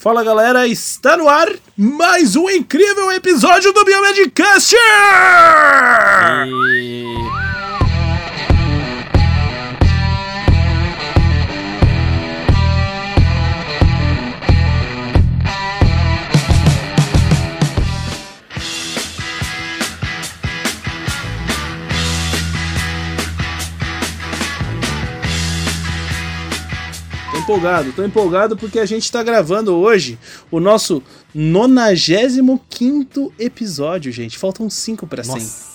Fala galera, está no ar mais um incrível episódio do Biomedcast! E... empolgado, tô empolgado porque a gente tá gravando hoje o nosso 95 episódio, gente. Faltam 5 pra 100.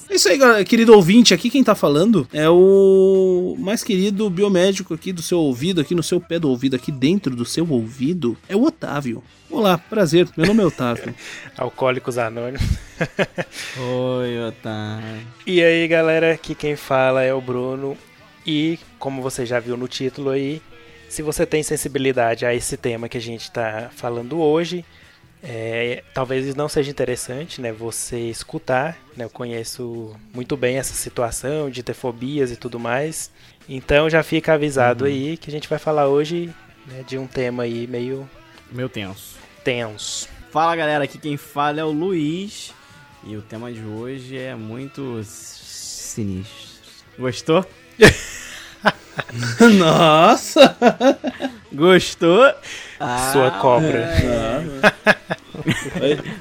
É isso aí, galera. querido ouvinte. Aqui quem tá falando é o mais querido biomédico aqui do seu ouvido, aqui no seu pé do ouvido, aqui dentro do seu ouvido. É o Otávio. Olá, prazer. Meu nome é Otávio. Alcoólicos Anônimos. Oi, Otávio. E aí, galera, aqui quem fala é o Bruno. E como você já viu no título aí, se você tem sensibilidade a esse tema que a gente está falando hoje, é, talvez não seja interessante né, você escutar. Né, eu conheço muito bem essa situação de ter fobias e tudo mais. Então já fica avisado uhum. aí que a gente vai falar hoje né, de um tema aí meio. Meio tenso. Tenso. Fala galera, aqui quem fala é o Luiz. E o tema de hoje é muito sinistro. Gostou? Nossa! Gostou? Ah, Sua cobra. É.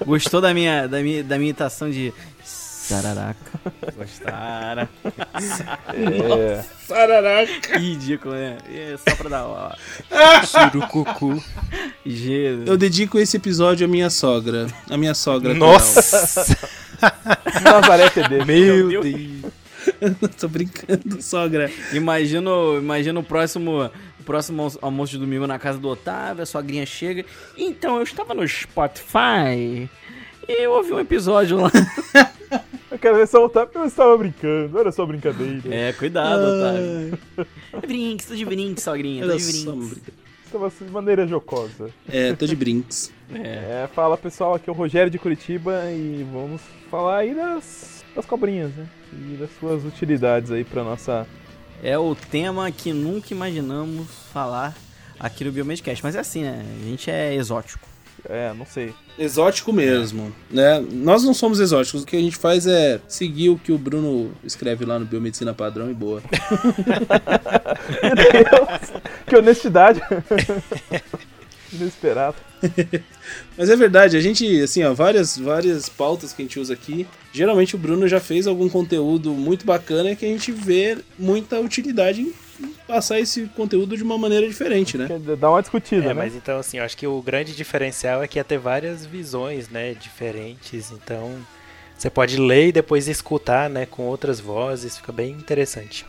Gostou da minha, da, minha, da minha imitação de Sararaca? Gostaram? É. Sararaca! Ridículo, né? É só pra dar ó. Surucucu. Jesus. Eu dedico esse episódio à minha sogra. A minha sogra. Nossa! Nazaré TD. Meu Deus. Deus. Tô brincando, sogra. Imagina, imagina o próximo, o próximo almoço de domingo na casa do Otávio, a sogrinha chega. Então, eu estava no Spotify e eu ouvi um episódio lá. Eu quero ver se o Otávio eu estava brincando, era só brincadeira. É, cuidado, Otávio. Brinks, tô de brinks, sogrinha, tô de brinks. Estava de maneira jocosa. É, tô de brinks. É. é, fala pessoal, aqui é o Rogério de Curitiba e vamos falar aí das, das cobrinhas, né? E das suas utilidades aí para nossa. É o tema que nunca imaginamos falar aqui no Biomedcast, mas é assim, né? A gente é exótico. É, não sei. Exótico mesmo, né? Nós não somos exóticos, o que a gente faz é seguir o que o Bruno escreve lá no Biomedicina Padrão e boa. Meu Deus, que honestidade. Inesperado. Mas é verdade, a gente, assim, ó, várias, várias pautas que a gente usa aqui. Geralmente o Bruno já fez algum conteúdo muito bacana que a gente vê muita utilidade em passar esse conteúdo de uma maneira diferente, né? Dá uma discutida, é, né? mas então, assim, eu acho que o grande diferencial é que ia ter várias visões, né, diferentes. Então, você pode ler e depois escutar, né, com outras vozes. Fica bem interessante.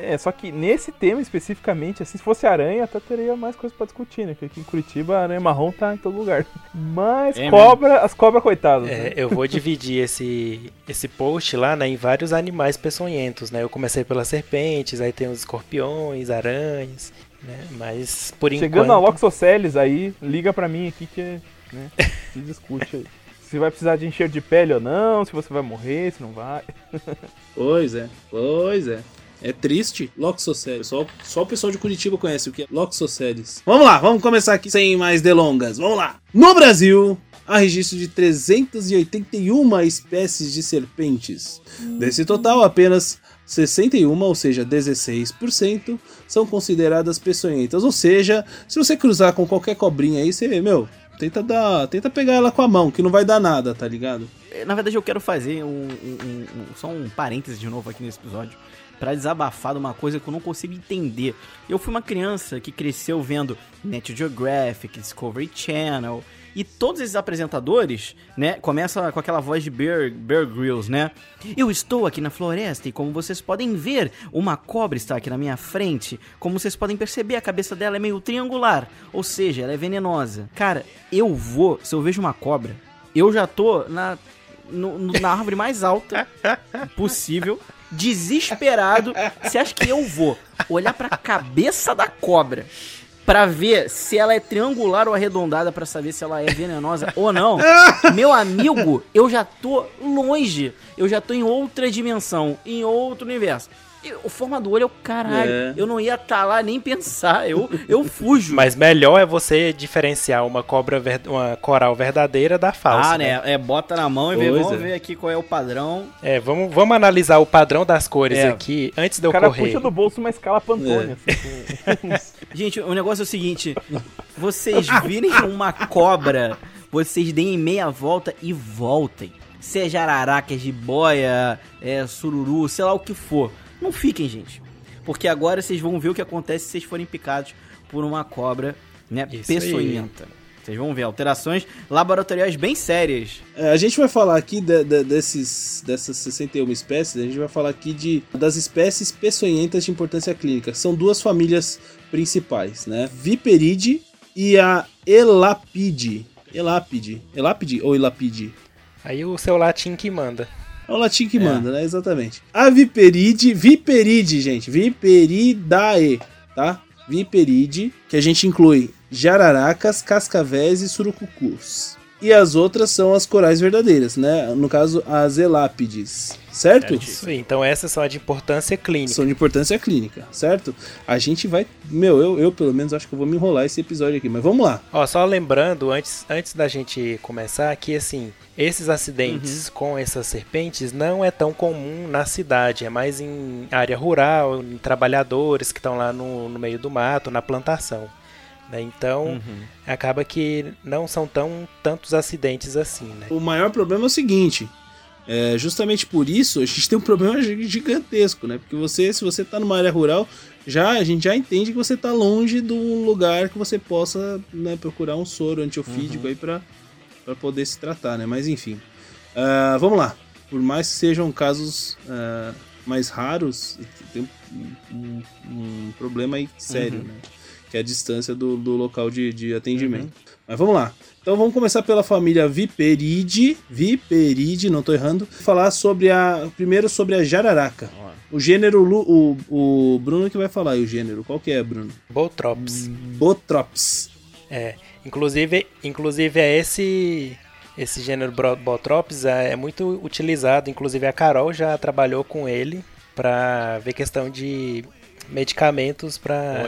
É, só que nesse tema especificamente, assim, se fosse aranha, até teria mais coisa pra discutir, né? Porque aqui em Curitiba a aranha marrom tá em todo lugar. Mas é cobra, mesmo. as cobras coitadas. É, né? eu vou dividir esse, esse post lá, né, em vários animais peçonhentos, né? Eu comecei pelas serpentes, aí tem os escorpiões, aranhas, né? Mas por Chegando enquanto... Chegando a Loxoceles aí, liga pra mim aqui que, né, se discute aí. se vai precisar de encher de pele ou não, se você vai morrer, se não vai. pois é, pois é. É triste. Loxoceles. Só, só o pessoal de Curitiba conhece o que é Loxoceles. Vamos lá, vamos começar aqui sem mais delongas. Vamos lá. No Brasil, há registro de 381 espécies de serpentes. Desse total, apenas 61, ou seja, 16%, são consideradas peçonhentas. Ou seja, se você cruzar com qualquer cobrinha aí, você, meu, tenta dar, tenta pegar ela com a mão, que não vai dar nada, tá ligado? Na verdade, eu quero fazer um, um, um, só um parêntese de novo aqui nesse episódio para desabafar de uma coisa que eu não consigo entender. Eu fui uma criança que cresceu vendo Net Geographic, Discovery Channel e todos esses apresentadores, né, começa com aquela voz de Bear, Bear Grylls, né? Eu estou aqui na floresta e como vocês podem ver, uma cobra está aqui na minha frente. Como vocês podem perceber, a cabeça dela é meio triangular, ou seja, ela é venenosa. Cara, eu vou, se eu vejo uma cobra, eu já tô na no, na árvore mais alta possível desesperado. Você acha que eu vou olhar para a cabeça da cobra para ver se ela é triangular ou arredondada para saber se ela é venenosa ou não? Meu amigo, eu já tô longe. Eu já tô em outra dimensão, em outro universo. O forma do olho é o caralho. É. Eu não ia estar lá nem pensar. Eu, eu fujo. Mas melhor é você diferenciar uma cobra, ver- uma coral verdadeira da falsa. ah, né? É, bota na mão e vê, vamos é. ver aqui qual é o padrão. É, vamos, vamos analisar o padrão das cores É. aqui antes de O eu cara correr. puxa do bolso uma escala Pantone, É. assim, Gente, o negócio é o seguinte: vocês virem uma cobra, vocês deem meia volta e voltem. Seja araraca, jiboia, é, sururu, sei lá o que for. Não fiquem, gente. Porque agora vocês vão ver o que acontece se vocês forem picados por uma cobra, né, Isso aí. peçonhenta. Vocês vão ver alterações laboratoriais bem sérias. É, a gente vai falar aqui de- de- desses, dessas 61 espécies, a gente vai falar aqui de, das espécies peçonhentas de importância clínica. São duas famílias principais, né? Viperide e a Elapide. Elapide. Elapide ou Elapide? Aí o seu latim que manda. É o latim que manda, né? Exatamente. A Viperide, Viperide, gente, Viperidae, tá? Viperide, que a gente inclui jararacas, cascavéis e surucucus. E as outras são as corais verdadeiras, né? No caso, as elápides, certo? Isso aí. Então essas são de importância clínica. São de importância clínica, certo? A gente vai. Meu, eu, eu pelo menos acho que eu vou me enrolar esse episódio aqui, mas vamos lá. Ó, só lembrando, antes, antes da gente começar, que assim, esses acidentes com essas serpentes não é tão comum na cidade, é mais em área rural, em trabalhadores que estão lá no, no meio do mato, na plantação. né? Então, acaba que não são tão tantos acidentes assim, né? O maior problema é o seguinte. É, justamente por isso a gente tem um problema gi- gigantesco, né? Porque você, se você tá numa área rural, já a gente já entende que você tá longe de um lugar que você possa né, procurar um soro antiofídico aí pra para poder se tratar, né? Mas enfim. Ah, vamos lá. Por mais que sejam casos ah, mais raros, tem um, um- um problema aí sério, né? Que é a distância do, do local de, de atendimento. Mas vamos lá. Então vamos começar pela família Viperide. Viperide, não tô errando. Falar sobre a. Primeiro sobre a jararaca. O gênero. O, o Bruno que vai falar aí o gênero. Qual que é, Bruno? Botrops. Botrops. É, inclusive, inclusive é esse esse gênero Botrops é, é muito utilizado, inclusive a Carol já trabalhou com ele para ver questão de medicamentos para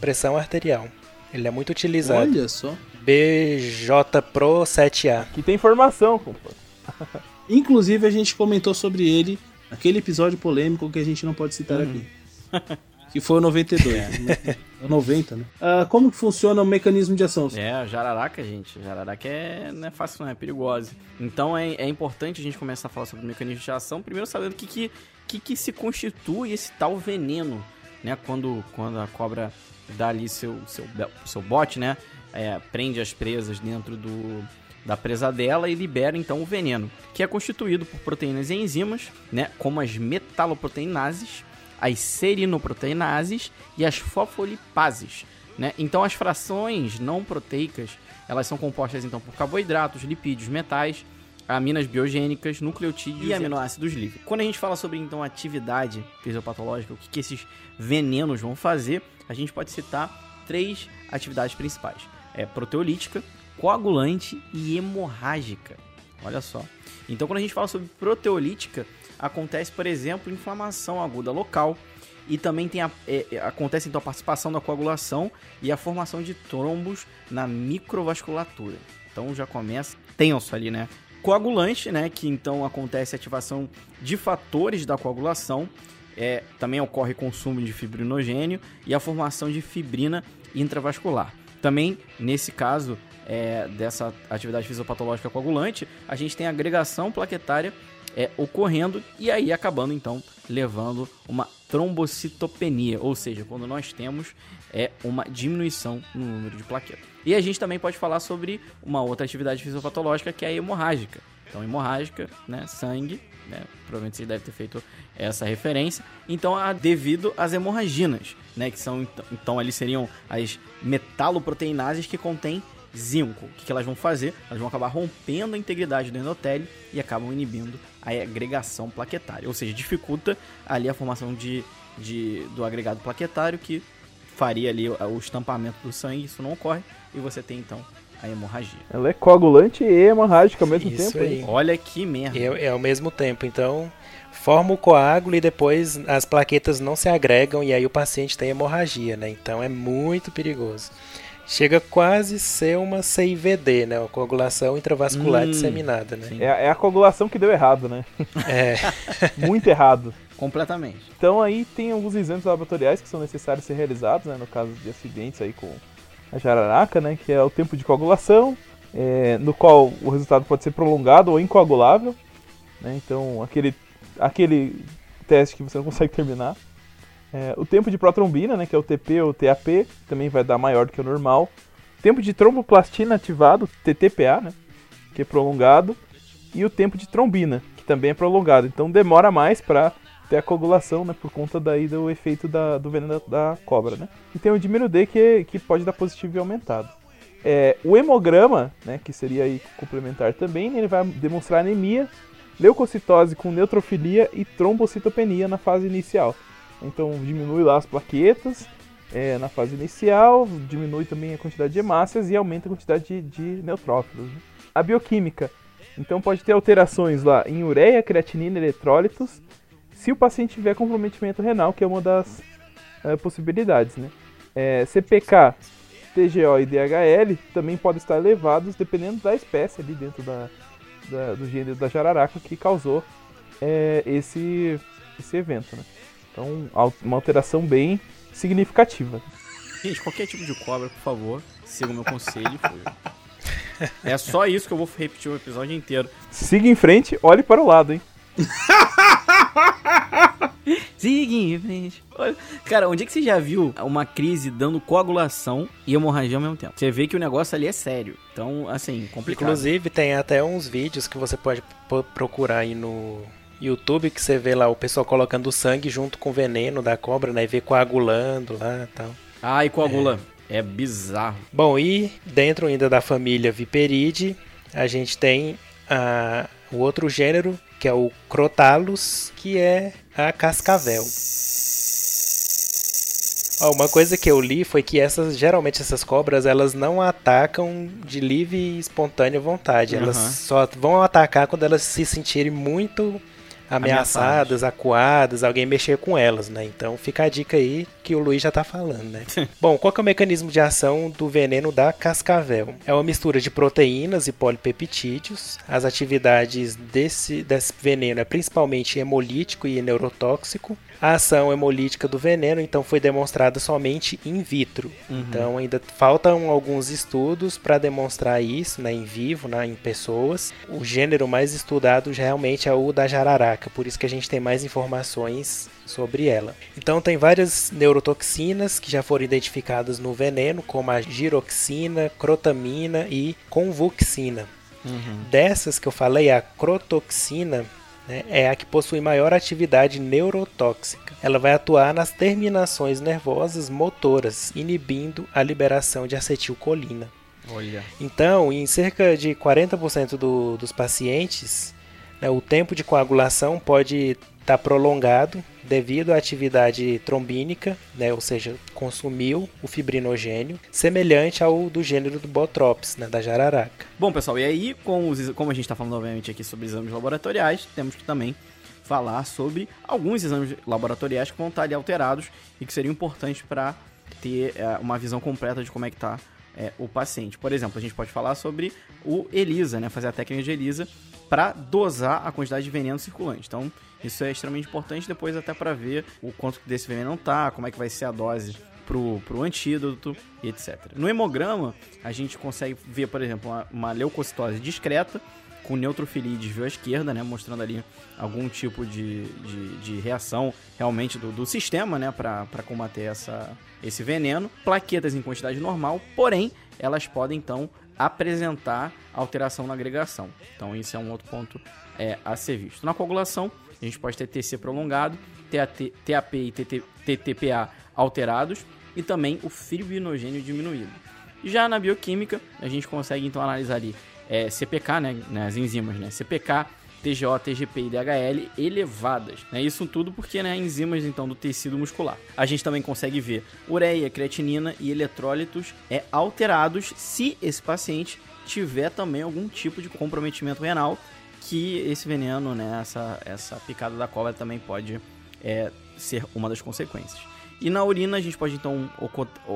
pressão arterial. Ele é muito utilizado. Olha só. BJ Pro 7A. que tem informação, compadre. Inclusive a gente comentou sobre ele naquele episódio polêmico que a gente não pode citar aqui. Que foi o 92. né? É o 90, né? Ah, como que funciona o mecanismo de ação? É, a jararaca, gente. A jararaca é, não é fácil, não, é perigosa. Então é, é importante a gente começar a falar sobre o mecanismo de ação, primeiro sabendo o que, que, que, que se constitui esse tal veneno, né? Quando, quando a cobra dá ali seu, seu, seu bote, né? É, prende as presas dentro do, da presa dela e libera então o veneno, que é constituído por proteínas e enzimas, né? Como as metaloproteinases, as serinoproteinases e as fosfolipases. Né? Então as frações não proteicas elas são compostas então por carboidratos, lipídios, metais, aminas biogênicas, nucleotídeos e aminoácidos livres. Quando a gente fala sobre então atividade fisiopatológica, o que, que esses venenos vão fazer, a gente pode citar três atividades principais: é proteolítica, coagulante e hemorrágica. Olha só. Então quando a gente fala sobre proteolítica, acontece, por exemplo, inflamação aguda local e também tem a, é, é, acontece então a participação da coagulação e a formação de trombos na microvasculatura. Então já começa tenso ali, né? Coagulante, né? Que então acontece a ativação de fatores da coagulação. É, também ocorre consumo de fibrinogênio e a formação de fibrina intravascular. Também, nesse caso é, dessa atividade fisiopatológica coagulante, a gente tem agregação plaquetária é, ocorrendo e aí acabando então levando uma trombocitopenia, ou seja, quando nós temos é uma diminuição no número de plaquetas. E a gente também pode falar sobre uma outra atividade fisiopatológica que é a hemorrágica. Então, hemorrágica, né, sangue, né, provavelmente você deve ter feito essa referência. Então, a, devido às hemorraginas, né, que são então, então ali seriam as metaloproteinases que contêm zinco. O que, que elas vão fazer? Elas vão acabar rompendo a integridade do endotélio e acabam inibindo a agregação plaquetária, ou seja, dificulta ali a formação de, de, do agregado plaquetário que faria ali o o estampamento do sangue, isso não ocorre, e você tem então a hemorragia. Ela é coagulante e hemorrágica ao mesmo Isso tempo. aí. Olha que merda. É, é ao mesmo tempo, então forma o coágulo e depois as plaquetas não se agregam e aí o paciente tem hemorragia, né? Então é muito perigoso. Chega quase a ser uma CIVD, né? Uma coagulação intravascular Hum, disseminada, né? É, é a coagulação que deu errado, né? É, Muito errado. Completamente. Então aí tem alguns exames laboratoriais que são necessários ser realizados, né, no caso de acidentes aí com a jararaca, né, que é o tempo de coagulação, é, no qual o resultado pode ser prolongado ou incoagulável, né, então aquele, aquele teste que você não consegue terminar. É, o tempo de protrombina, né, que é o TP ou TAP, também vai dar maior do que o normal. Tempo de tromboplastina ativado, TTPA, né, que é prolongado. E o tempo de trombina, que também é prolongado. Então demora mais para ter a coagulação, né, por conta daí do efeito da- do veneno da, da cobra, né. E tem o diminuir que, que pode dar positivo e aumentado. É, o hemograma, né, que seria aí complementar também, ele vai demonstrar anemia, leucocitose com neutrofilia e trombocitopenia na fase inicial. Então diminui lá as plaquetas é, na fase inicial, diminui também a quantidade de hemácias e aumenta a quantidade de, de neutrófilos. né. A bioquímica, então pode ter alterações lá em ureia, creatinina, eletrólitos, se o paciente tiver comprometimento renal, que é uma das eh, possibilidades, né? É, CPK, TGO e DHL também podem estar elevados dependendo da espécie ali dentro da, da- do gênero da jararaca que causou eh, esse, esse evento, né? Então, uma alteração bem significativa. Gente, qualquer tipo de cobra, por favor, siga o meu conselho. Foi. É só isso que eu vou repetir o episódio inteiro. Siga em frente, olhe para o lado, hein? Siga em frente. Olha, Cara, onde é que você já viu uma crise dando coagulação e hemorragia ao mesmo tempo? Você vê que o negócio ali é sério. Então, assim, complicado. inclusive tem até uns vídeos que você pode po- procurar aí no YouTube que você vê lá o pessoal colocando sangue junto com o veneno da cobra, né? E vê coagulando lá e tal. Ah, e coagula. É, bizarro. Bom, e dentro ainda da família Viperidae, a gente tem a, o outro gênero, que é o Crotalus, que é a cascavel. Uma coisa que eu li foi que essas, geralmente essas cobras, elas não atacam de livre e espontânea vontade. Elas Aham. só vão atacar quando elas se sentirem muito ameaçadas, acuadas, alguém mexer com elas, né? Então fica a dica aí que o Luiz já tá falando, né? Bom, qual que é o mecanismo de ação do veneno da cascavel? É uma mistura de proteínas e polipeptídeos. As atividades desse, desse veneno é principalmente hemolítico e neurotóxico. A ação hemolítica do veneno, então, foi demonstrada somente in vitro. Então, ainda faltam alguns estudos para demonstrar isso, né, em vivo, né, em pessoas. O gênero mais estudado realmente é o da jararaca, por isso que a gente tem mais informações sobre ela. Então, tem várias neurotoxinas que já foram identificadas no veneno, como a giroxina, crotamina e convuxina. Dessas que eu falei, a crotoxina né, é a que possui maior atividade neurotóxica. Ela vai atuar nas terminações nervosas motoras, inibindo a liberação de acetilcolina. Olha. Então, em cerca de 40% do- dos pacientes, né, o tempo de coagulação pode estar prolongado devido à atividade trombínica, né, ou seja, consumiu o fibrinogênio, semelhante ao do gênero do Botrops, né, da jararaca. Bom, pessoal, e aí, com os como a gente está falando, obviamente, aqui sobre exames laboratoriais, temos que também falar sobre alguns exames laboratoriais que vão estar ali alterados e que seriam importantes para ter é, uma visão completa de como é que está o paciente. Por exemplo, a gente pode falar sobre o ELISA, né? Fazer a técnica de ELISA para dosar a quantidade de veneno circulante. Então, isso é extremamente importante depois até para ver o quanto desse veneno tá, como é que vai ser a dose pro, pro antídoto e etc. No hemograma, a gente consegue ver, por exemplo, uma, uma leucocitose discreta com neutrofilia e desvio à esquerda, né, mostrando ali algum tipo de, de, de reação realmente do, do sistema, né, para combater essa, esse veneno. Plaquetas em quantidade normal, porém, elas podem então apresentar alteração na agregação. Então, isso é um outro ponto é, a ser visto. Na coagulação, a gente pode ter TC prolongado, TAT, TAP e TT, TTPA alterados e também o fibrinogênio diminuído. Já na bioquímica, a gente consegue então analisar ali é, CPK, né, né, as enzimas, né, CPK, TGO, TGP e DHL elevadas. Né? Isso tudo porque né, enzimas então do tecido muscular. A gente também consegue ver ureia, creatinina e eletrólitos é, alterados se esse paciente tiver também algum tipo de comprometimento renal que esse veneno, né, essa, essa picada da cobra também pode é, ser uma das consequências. E na urina a gente pode então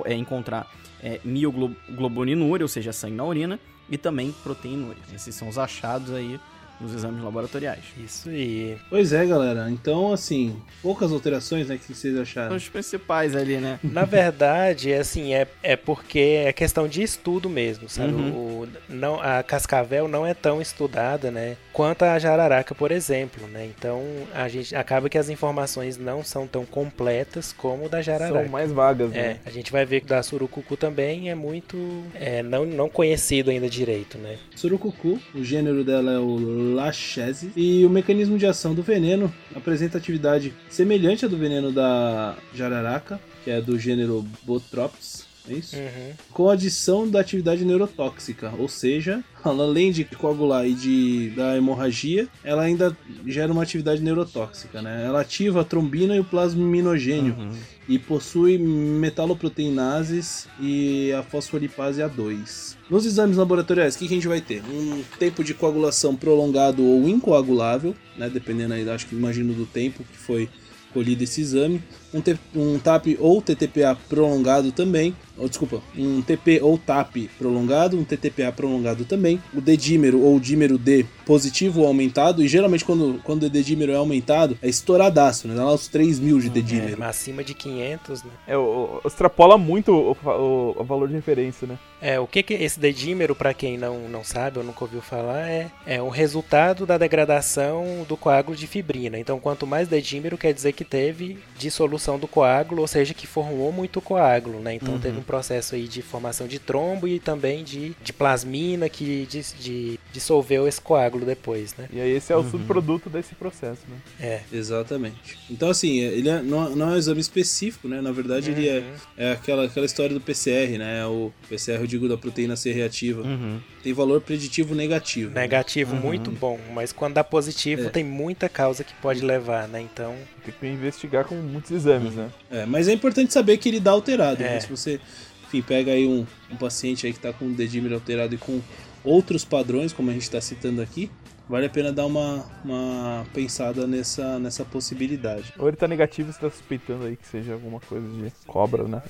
é, encontrar é, mioglobulinúria, ou seja, sangue na urina, e também proteinúria. Esses são os achados aí nos exames laboratoriais. Isso aí. Pois é, galera. Então, assim, poucas alterações, né, que vocês acharam? São os principais ali, né? Na verdade, é assim, é, é porque é questão de estudo mesmo, sabe? Uhum. O, não, a cascavel não é tão estudada, né, quanto a jararaca, por exemplo, né? Então, a gente acaba que as informações não são tão completas como da jararaca. São mais vagas, é, né? A gente vai ver que da surucucu também é muito é, não, não conhecido ainda direito, né? Surucucu, o gênero dela é o Lachesis. E o mecanismo de ação do veneno apresenta atividade semelhante à do veneno da jararaca, que é do gênero Botrops. É isso? Uhum. Com adição da atividade neurotóxica, ou seja, além de coagular e de da hemorragia, ela ainda gera uma atividade neurotóxica, né? Ela ativa a trombina e o plasminogênio uhum. e possui metaloproteinases e a fosfolipase A2. Nos exames laboratoriais, o que, que, a gente vai ter? Um tempo de coagulação prolongado ou incoagulável, né? Dependendo aí, acho que imagino do tempo que foi colhido esse exame. Um, um TAP ou TTPA prolongado também ou desculpa, um TP ou TAP prolongado, um TTPA prolongado também, o dedímero ou dímero D positivo ou aumentado, e geralmente quando, quando o dedímero é aumentado, é estouradaço, né? Dá lá os 3 mil de dedímero. É, acima de 500, né? É, o, o, extrapola muito o, o, o, valor de referência, né? É, o que que esse dedímero, para quem não, não sabe ou nunca ouviu falar, é, é o resultado da degradação do coágulo de fibrina. Então, quanto mais dedímero, quer dizer que teve dissolução do coágulo, ou seja, que formou muito coágulo, né? Então, uhum. teve um processo aí de formação de trombo e também de, de plasmina que de, de, dissolveu esse coágulo depois, né? E aí esse é o uhum. subproduto desse processo, né? É. Exatamente. Então, assim, ele é, não, não, é um exame específico, né? Na verdade, uhum. ele é, uhum. é aquela, aquela história do PCR, né? O PCR, eu digo, da proteína C reativa. Uhum. Tem valor preditivo negativo. Negativo, né? muito bom. Mas quando dá positivo, é. tem muita causa que pode levar, né? Então... Tem que investigar com muitos exames, uhum. né? É, mas é importante saber que ele dá alterado. Né? Se você enfim, pega aí um, um paciente aí que está com o dedímero alterado e com outros padrões, como a gente está citando aqui, vale a pena dar uma, uma pensada nessa, nessa possibilidade. Ou ele está negativo, você está suspeitando aí que seja alguma coisa de cobra, né?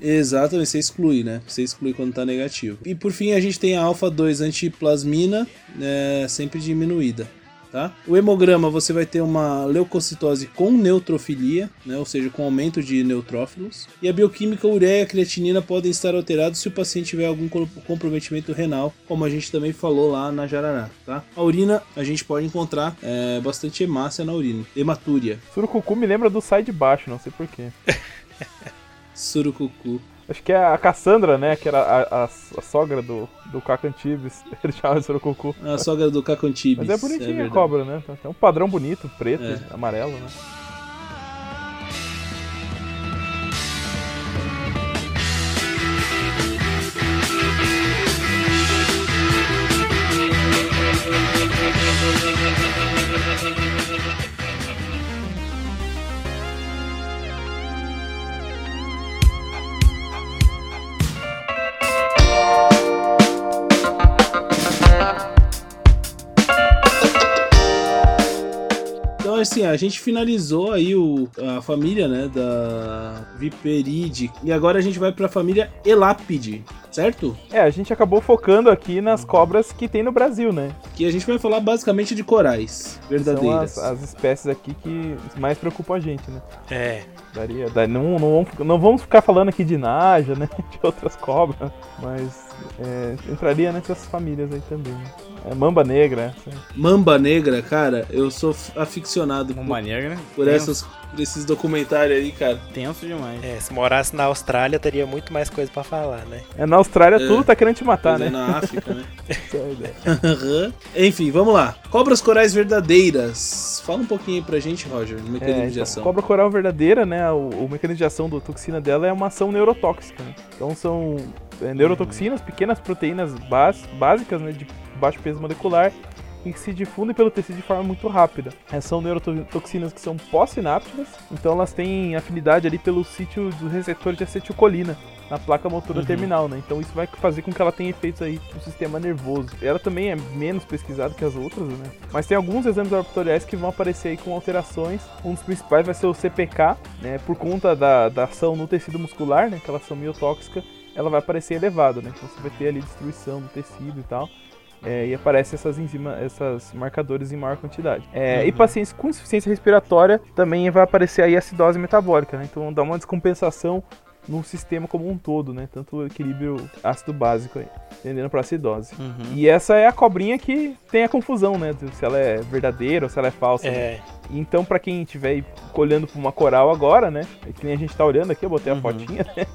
É. Exatamente, você exclui, né? Você exclui quando está negativo. E por fim, a gente tem a alfa-2 antiplasmina, é, sempre diminuída. Tá? O hemograma você vai ter uma leucocitose com neutrofilia, né, ou seja, com aumento de neutrófilos. E a bioquímica ureia e creatinina podem estar alterados se o paciente tiver algum comprometimento renal, como a gente também falou lá na jarará. Tá? A urina a gente pode encontrar é, bastante hemácia na urina, hematúria. Surucucu me lembra do sai de baixo, não sei porquê. Surucucu. Acho que é a Cassandra, né? Que era a, a, a sogra do, do Cacantibes. Ele chamava de Surucucu. A sogra do Cacantibes. Mas é bonitinha é a cobra, né? Tem um padrão bonito, preto, é. amarelo, né? A gente finalizou aí o, a família, né, da Viperide. E agora a gente vai pra família Elapide, certo? É, a gente acabou focando aqui nas cobras que tem no Brasil, né? Que a gente vai falar basicamente de corais verdadeiras. São as, as espécies aqui que mais preocupam a gente, né? É. Daria, daria não, não, vamos, não vamos ficar falando aqui de Naja, né? De outras cobras, mas é, entraria nessas famílias aí também. Né? É Mamba Negra. Mamba Negra, cara, eu sou aficionado Mamba por, Negra, por, essas, por esses documentários aí, cara. Tenso demais. É, se morasse na Austrália, teria muito mais coisa para falar, né? É, na Austrália é, tudo tá querendo te matar, né? É na África, né? É Enfim, vamos lá. Cobras corais verdadeiras. Fala um pouquinho aí pra gente, Roger, do mecanismo é, então, de ação. Cobra coral verdadeira, né? O, o mecanismo de ação da toxina dela é uma ação neurotóxica. Né? Então são é, neurotoxinas, pequenas proteínas básicas, né? De baixo peso molecular e que se difundem pelo tecido de forma muito rápida. Essas são neurotoxinas que são pós-sinápticas, então elas têm afinidade ali pelo sítio do receptor de acetilcolina na placa motora Uhum. terminal, né? Então isso vai fazer com que ela tenha efeitos aí no sistema nervoso. Ela também é menos pesquisada que as outras, né? Mas tem alguns exames laboratoriais que vão aparecer aí com alterações. Um dos principais vai ser o CPK, né? Por conta da, da ação no tecido muscular, né? Aquela ação miotóxica, ela vai aparecer elevada, né? Então você vai ter ali destruição do tecido e tal. É, e aparece essas enzimas, esses marcadores em maior quantidade. É, E pacientes com insuficiência respiratória também vai aparecer aí acidose metabólica, né? Então dá uma descompensação no sistema como um todo, né? Tanto o equilíbrio ácido básico aí, tendendo para acidose. Uhum. E essa é a cobrinha que tem a confusão, né? Se ela é verdadeira ou se ela é falsa. né? É, Então, pra quem estiver olhando pra uma coral agora, né? Que nem a gente tá olhando aqui, eu botei a Uhum. fotinha, né?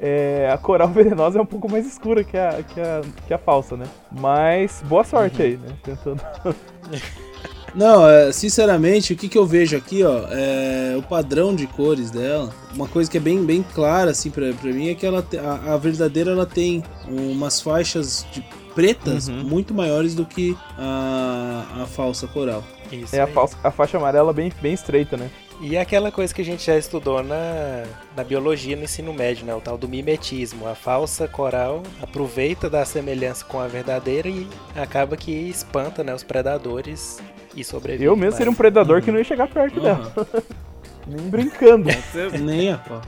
É, a coral venenosa é um pouco mais escura que a, que a, que a falsa, né? Mas boa sorte aí, né? Tentando. Não, é, sinceramente, o que, que eu vejo aqui, ó, é o padrão de cores dela. Uma coisa que é bem, bem clara, assim, pra, pra mim, é que ela, a, a verdadeira, ela tem umas faixas de pretas Uhum. muito maiores do que a, a falsa coral. isso. É a, aí. falsa, a faixa amarela bem, bem estreita, né? E é aquela coisa que a gente já estudou na, na biologia no ensino médio, né? O tal do mimetismo. A falsa coral aproveita da semelhança com a verdadeira e acaba que espanta né, os predadores e sobrevive. Eu mesmo seria um predador que não ia chegar perto dela. Aham. Nem brincando. Nem pau.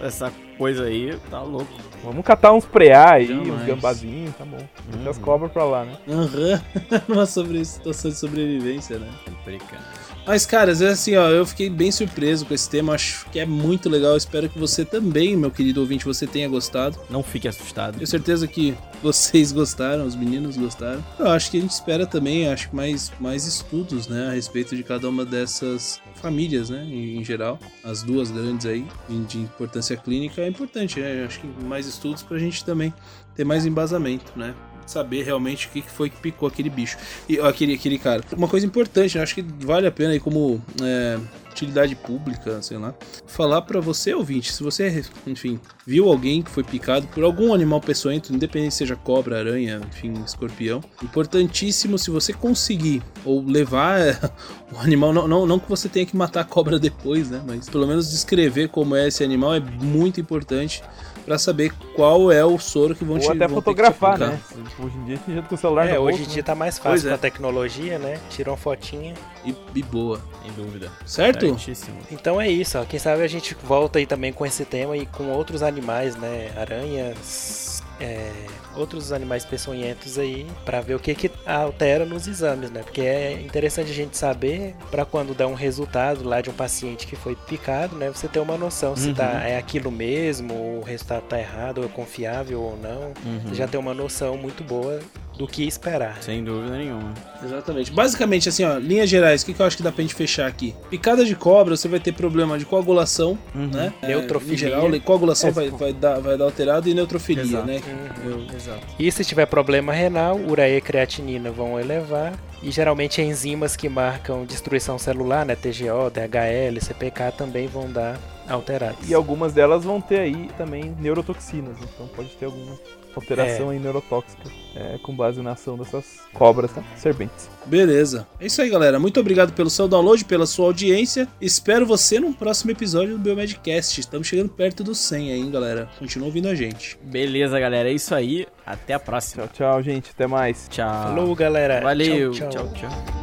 Essa coisa aí tá louco. Vamos catar uns preá aí, Jamais. uns gambazinhos, tá bom. Deixa as Uhum. cobras pra lá, né? Aham. Numa sobre, situação de sobrevivência, né? Complicado. Mas, caras, é assim, ó, eu fiquei bem surpreso com esse tema, acho que é muito legal, espero que você também, meu querido ouvinte, você tenha gostado. Não fique assustado. Tenho certeza que vocês gostaram, os meninos gostaram. Eu acho que a gente espera também, acho que mais, mais estudos, né, a respeito de cada uma dessas famílias, né, em, geral. As duas grandes aí, de importância clínica, é importante, né? Acho que mais estudos pra gente também ter mais embasamento, né? Saber realmente o que foi que picou aquele bicho. E aquele, aquele cara. Uma coisa importante, né? acho que vale a pena aí como é, utilidade pública, sei lá, falar pra você, ouvinte, se você, enfim, viu alguém que foi picado por algum animal peçonhento, independente seja cobra, aranha, enfim, escorpião, importantíssimo se você conseguir ou levar é, o animal, não, não, não que você tenha que matar a cobra depois, né, mas pelo menos descrever como é esse animal é muito importante pra saber qual é o soro que vão te Ou até vão te fotografar, né? Hoje em dia tem gente com o celular É, no hoje bolso, em né? dia tá mais Pois fácil é. com a tecnologia, né? Tira uma fotinha. E, e boa, Sem dúvida. certo? Certíssimo. Então é isso, ó. Quem sabe a gente volta aí também com esse tema e com outros animais, né? Aranhas, é, outros animais peçonhentos aí, pra ver o que que altera nos exames, né? Porque é interessante a gente saber pra quando dá um resultado lá de um paciente que foi picado, né? Você ter uma noção se Uhum. tá, é aquilo mesmo, o resultado tá errado, ou é confiável ou não. Uhum. Você já tem uma noção muito boa do que esperar. Sem dúvida nenhuma. Exatamente. Basicamente, assim, ó, linhas gerais, o que, que eu acho que dá pra gente fechar aqui? Picada de cobra, você vai ter problema de coagulação, Uhum. né? Neutrofilia. É, em geral, coagulação É, vai, vai, dar, vai dar alterado e neutrofilia, Exato. né? Uhum. Exato. E se tiver problema renal, ureia e creatinina vão elevar. E geralmente enzimas que marcam destruição celular, né? TGO, DHL, CPK também vão dar alterados. E algumas delas vão ter aí também neurotoxinas, então pode ter alguma alteração aí neurotóxica é, com base na ação dessas cobras, tá? Serpentes. Beleza. É isso aí, galera. Muito obrigado pelo seu download, pela sua audiência. Espero você no próximo episódio do Biomedcast. Estamos chegando perto do 100 aí, hein, galera. Continua ouvindo a gente. Beleza, galera. É isso aí. Até a próxima. Tchau, tchau, gente. Até mais. Tchau. Falou, galera. Valeu. Tchau, tchau. tchau. tchau.